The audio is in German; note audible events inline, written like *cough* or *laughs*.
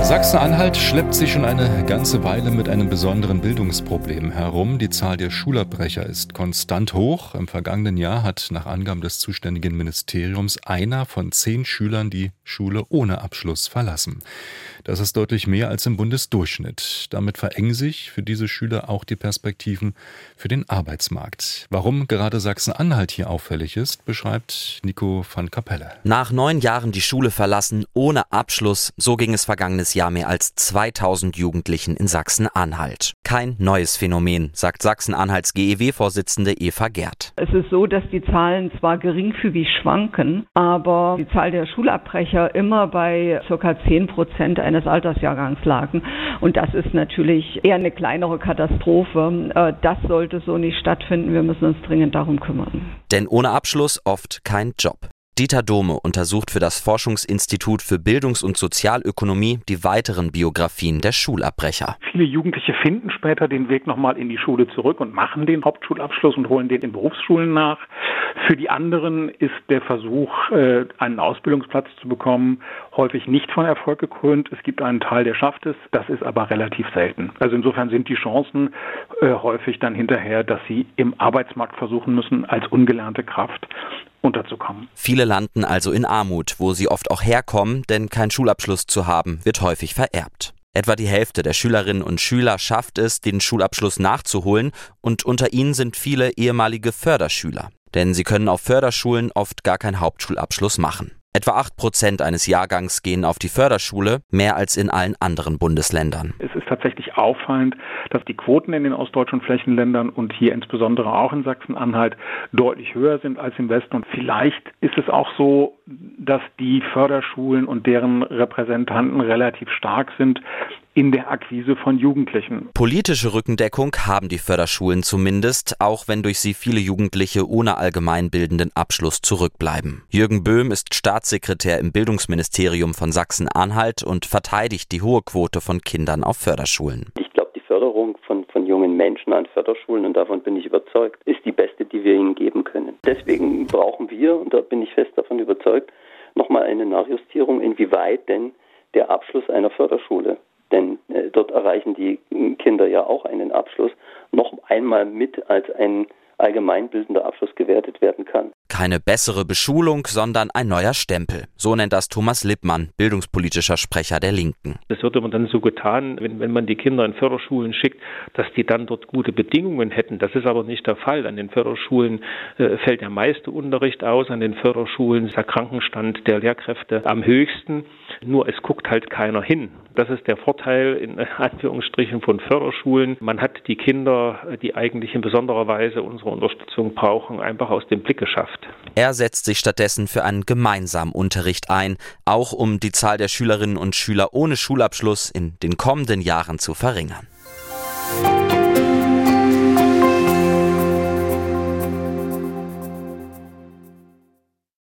Sachsen-Anhalt schleppt sich schon eine ganze Weile mit einem besonderen Bildungsproblem herum. Die Zahl der Schulabbrecher ist konstant hoch. Im vergangenen Jahr hat nach Angaben des zuständigen Ministeriums einer von zehn Schülern die Schule ohne Abschluss verlassen. Das ist deutlich mehr als im Bundesdurchschnitt. Damit verengen sich für diese Schüler auch die Perspektiven für den Arbeitsmarkt. Warum gerade Sachsen-Anhalt hier auffällig ist, beschreibt Nico van Kapelle. Nach neun Jahren die Schule verlassen ohne Abschluss, so ging es vergangenes Jahr mehr als 2000 Jugendlichen in Sachsen-Anhalt. Kein neues Phänomen, sagt Sachsen-Anhalts GEW-Vorsitzende Eva Gerd. Es ist so, dass die Zahlen zwar geringfügig schwanken, aber die Zahl der Schulabbrecher immer bei ca. 10 Prozent eines Altersjahrgangs lagen. Und das ist natürlich eher eine kleinere Katastrophe. Äh, das sollte so nicht stattfinden. Wir müssen uns dringend darum kümmern. Denn ohne Abschluss oft kein Job. Dieter Dome untersucht für das Forschungsinstitut für Bildungs- und Sozialökonomie die weiteren Biografien der Schulabbrecher. Viele Jugendliche finden später den Weg nochmal in die Schule zurück und machen den Hauptschulabschluss und holen den in Berufsschulen nach. Für die anderen ist der Versuch, äh, einen Ausbildungsplatz zu bekommen, häufig nicht von Erfolg gekrönt. Es gibt einen Teil, der schafft es. Das ist aber relativ selten. Also insofern sind die Chancen äh, häufig dann hinterher, dass sie im Arbeitsmarkt versuchen müssen, als ungelernte Kraft unterzukommen. Viele landen also in Armut, wo sie oft auch herkommen, denn kein Schulabschluss zu haben, wird häufig vererbt. Etwa die Hälfte der Schülerinnen und Schüler schafft es, den Schulabschluss nachzuholen, und unter ihnen sind viele ehemalige Förderschüler. Denn sie können auf Förderschulen oft gar keinen Hauptschulabschluss machen. Etwa 8 Prozent eines Jahrgangs gehen auf die Förderschule, mehr als in allen anderen Bundesländern. Es ist tatsächlich auffallend, dass die Quoten in den ostdeutschen Flächenländern und hier insbesondere auch in Sachsen-Anhalt deutlich höher sind als im Westen. Und vielleicht ist es auch so, dass die Förderschulen und deren Repräsentanten relativ stark sind in der Akquise von Jugendlichen. Politische Rückendeckung haben die Förderschulen zumindest, auch wenn durch sie viele Jugendliche ohne allgemeinbildenden Abschluss zurückbleiben. Jürgen Böhm ist Staatssekretär im Bildungsministerium von Sachsen-Anhalt und verteidigt die hohe Quote von Kindern auf Förderschulen. Ich glaube, die Förderung von, von jungen Menschen an Förderschulen, und davon bin ich überzeugt, ist die beste, die wir ihnen geben können. Deswegen brauchen wir, und da bin ich fest davon überzeugt, nochmal eine Nachjustierung, inwieweit denn der Abschluss einer Förderschule denn äh, dort erreichen die Kinder ja auch einen Abschluss, noch einmal mit als ein allgemeinbildender Abschluss gewertet werden kann. Keine bessere Beschulung, sondern ein neuer Stempel. So nennt das Thomas Lippmann, bildungspolitischer Sprecher der Linken. Das wird immer dann so getan, wenn, wenn man die Kinder in Förderschulen schickt, dass die dann dort gute Bedingungen hätten. Das ist aber nicht der Fall. An den Förderschulen äh, fällt der meiste Unterricht aus. An den Förderschulen ist der Krankenstand der Lehrkräfte am höchsten. Nur es guckt halt keiner hin. Das ist der Vorteil in *laughs* Anführungsstrichen von Förderschulen. Man hat die Kinder, die eigentlich in besonderer Weise unsere Unterstützung brauchen, einfach aus dem Blick geschafft. Er setzt sich stattdessen für einen gemeinsamen Unterricht ein, auch um die Zahl der Schülerinnen und Schüler ohne Schulabschluss in den kommenden Jahren zu verringern.